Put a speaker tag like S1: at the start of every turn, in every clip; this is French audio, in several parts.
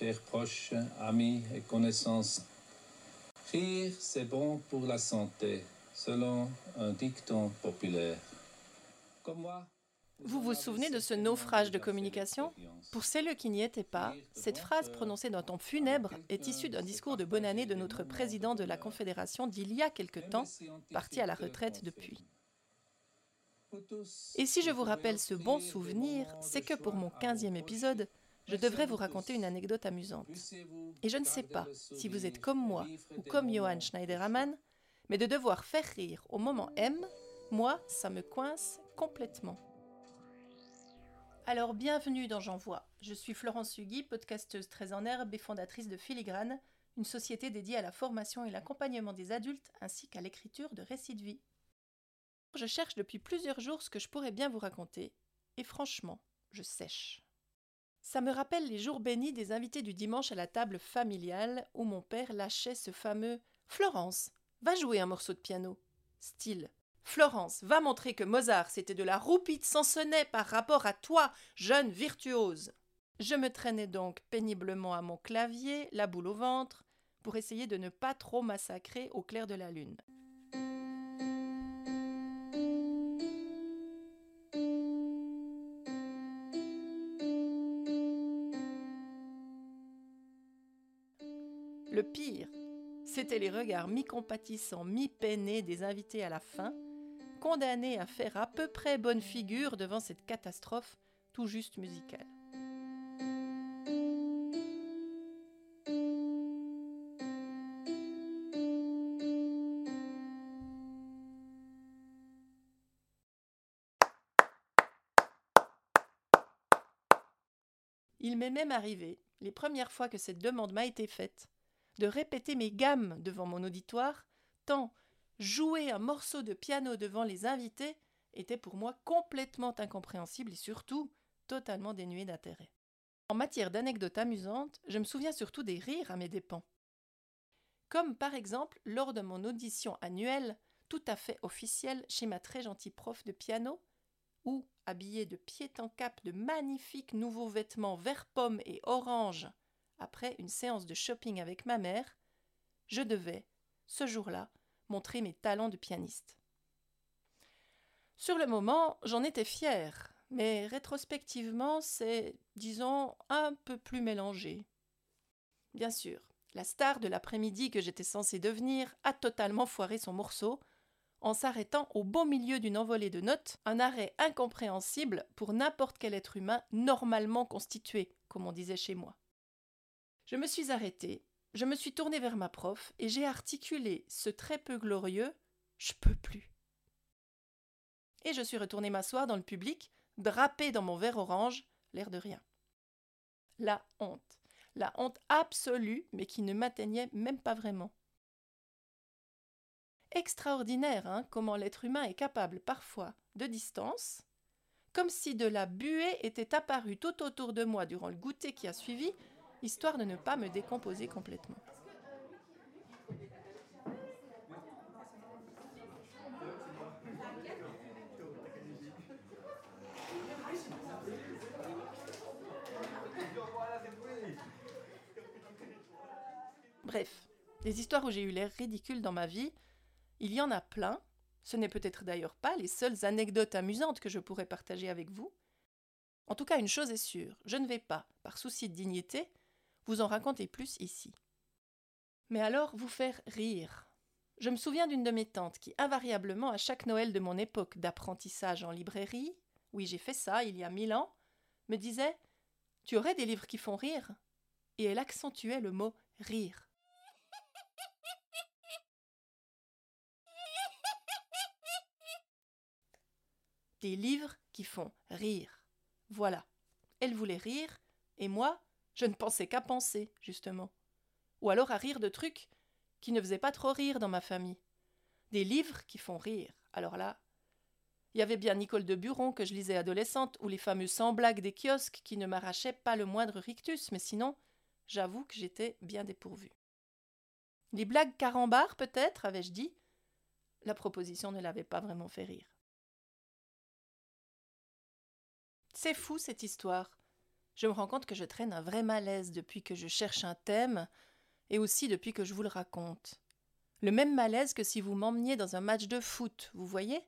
S1: chers proches, amis et connaissances. Rire, c'est bon pour la santé, selon un dicton populaire. Comme moi,
S2: Vous vous souvenez de ce naufrage de communication? Pour celles qui n'y étaient pas, cette phrase prononcée d'un ton funèbre est issue d'un discours de bonne année de notre président de la Confédération d'il y a quelque temps, parti à la retraite depuis. Et si je vous rappelle ce bon souvenir, c'est que pour mon 15e épisode, je devrais vous raconter une anecdote amusante. Et je ne sais pas si vous êtes comme moi ou comme Johann Schneiderman, mais de devoir faire rire au moment M, moi, ça me coince complètement. Alors bienvenue dans J'envoie. Je suis Florence Hugui, podcasteuse très en herbe et fondatrice de Filigrane, une société dédiée à la formation et l'accompagnement des adultes ainsi qu'à l'écriture de récits de vie. Je cherche depuis plusieurs jours ce que je pourrais bien vous raconter, et franchement, je sèche. Ça me rappelle les jours bénis des invités du dimanche à la table familiale où mon père lâchait ce fameux Florence, va jouer un morceau de piano. Style Florence, va montrer que Mozart c'était de la roupie de Sansonnet par rapport à toi, jeune virtuose. Je me traînais donc péniblement à mon clavier, la boule au ventre, pour essayer de ne pas trop massacrer au clair de la lune. Le pire, c'était les regards mi-compatissants, mi-peinés des invités à la fin, condamnés à faire à peu près bonne figure devant cette catastrophe tout juste musicale. Il m'est même arrivé, les premières fois que cette demande m'a été faite, de répéter mes gammes devant mon auditoire, tant jouer un morceau de piano devant les invités était pour moi complètement incompréhensible et surtout totalement dénué d'intérêt. En matière d'anecdotes amusantes, je me souviens surtout des rires à mes dépens. Comme par exemple lors de mon audition annuelle, tout à fait officielle, chez ma très gentille prof de piano, où, habillée de pied en cap de magnifiques nouveaux vêtements vert pomme et orange, après une séance de shopping avec ma mère, je devais, ce jour-là, montrer mes talents de pianiste. Sur le moment, j'en étais fière, mais rétrospectivement, c'est, disons, un peu plus mélangé. Bien sûr, la star de l'après-midi que j'étais censée devenir a totalement foiré son morceau, en s'arrêtant au beau milieu d'une envolée de notes, un arrêt incompréhensible pour n'importe quel être humain normalement constitué, comme on disait chez moi. Je me suis arrêtée, je me suis tournée vers ma prof et j'ai articulé ce très peu glorieux Je peux plus. Et je suis retournée m'asseoir dans le public, drapée dans mon verre orange, l'air de rien. La honte, la honte absolue, mais qui ne m'atteignait même pas vraiment. Extraordinaire, hein, comment l'être humain est capable parfois de distance, comme si de la buée était apparue tout autour de moi durant le goûter qui a suivi, histoire de ne pas me décomposer complètement. Bref, les histoires où j'ai eu l'air ridicule dans ma vie, il y en a plein. Ce n'est peut-être d'ailleurs pas les seules anecdotes amusantes que je pourrais partager avec vous. En tout cas, une chose est sûre, je ne vais pas, par souci de dignité, vous en raconter plus ici. Mais alors, vous faire rire. Je me souviens d'une de mes tantes qui, invariablement, à chaque Noël de mon époque d'apprentissage en librairie, oui, j'ai fait ça il y a mille ans, me disait Tu aurais des livres qui font rire? Et elle accentuait le mot rire. Des livres qui font rire. Voilà. Elle voulait rire, et moi, je ne pensais qu'à penser, justement. Ou alors à rire de trucs qui ne faisaient pas trop rire dans ma famille. Des livres qui font rire. Alors là, il y avait bien Nicole de Buron que je lisais adolescente, ou les fameux sans blagues des kiosques qui ne m'arrachaient pas le moindre rictus, mais sinon, j'avoue que j'étais bien dépourvue. Les blagues carambars, peut-être, avais-je dit? La proposition ne l'avait pas vraiment fait rire. C'est fou cette histoire. Je me rends compte que je traîne un vrai malaise depuis que je cherche un thème et aussi depuis que je vous le raconte. Le même malaise que si vous m'emmeniez dans un match de foot, vous voyez?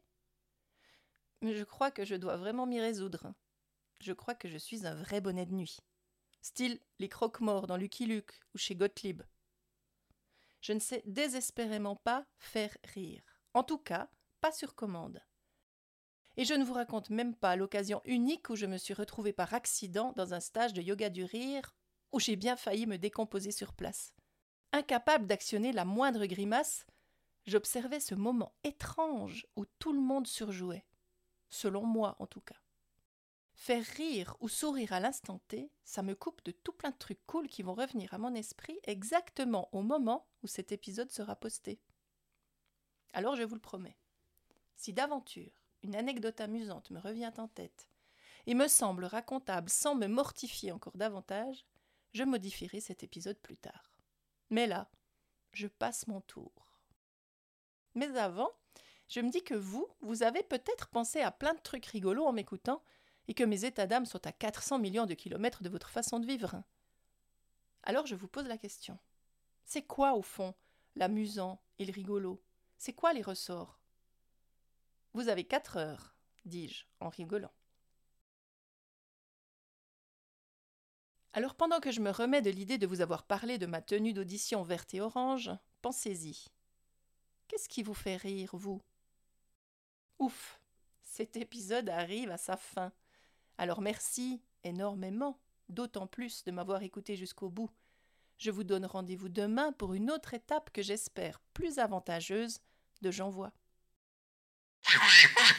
S2: Mais je crois que je dois vraiment m'y résoudre. Je crois que je suis un vrai bonnet de nuit. Style les croque-morts dans Lucky Luke ou chez Gottlieb. Je ne sais désespérément pas faire rire. En tout cas, pas sur commande. Et je ne vous raconte même pas l'occasion unique où je me suis retrouvée par accident dans un stage de yoga du rire où j'ai bien failli me décomposer sur place. Incapable d'actionner la moindre grimace, j'observais ce moment étrange où tout le monde surjouait. Selon moi, en tout cas. Faire rire ou sourire à l'instant T, ça me coupe de tout plein de trucs cool qui vont revenir à mon esprit exactement au moment où cet épisode sera posté. Alors je vous le promets. Si d'aventure une anecdote amusante me revient en tête et me semble racontable sans me mortifier encore davantage, je modifierai cet épisode plus tard. Mais là, je passe mon tour. Mais avant, je me dis que vous, vous avez peut-être pensé à plein de trucs rigolos en m'écoutant et que mes états d'âme sont à 400 millions de kilomètres de votre façon de vivre. Alors je vous pose la question. C'est quoi, au fond, l'amusant et le rigolo? C'est quoi les ressorts? Vous avez quatre heures, dis-je en rigolant. Alors pendant que je me remets de l'idée de vous avoir parlé de ma tenue d'audition verte et orange, pensez-y. Qu'est-ce qui vous fait rire, vous? Ouf, cet épisode arrive à sa fin. Alors merci énormément, d'autant plus de m'avoir écouté jusqu'au bout. Je vous donne rendez-vous demain pour une autre étape que j'espère plus avantageuse de J'envoie. Oi, oi, oi.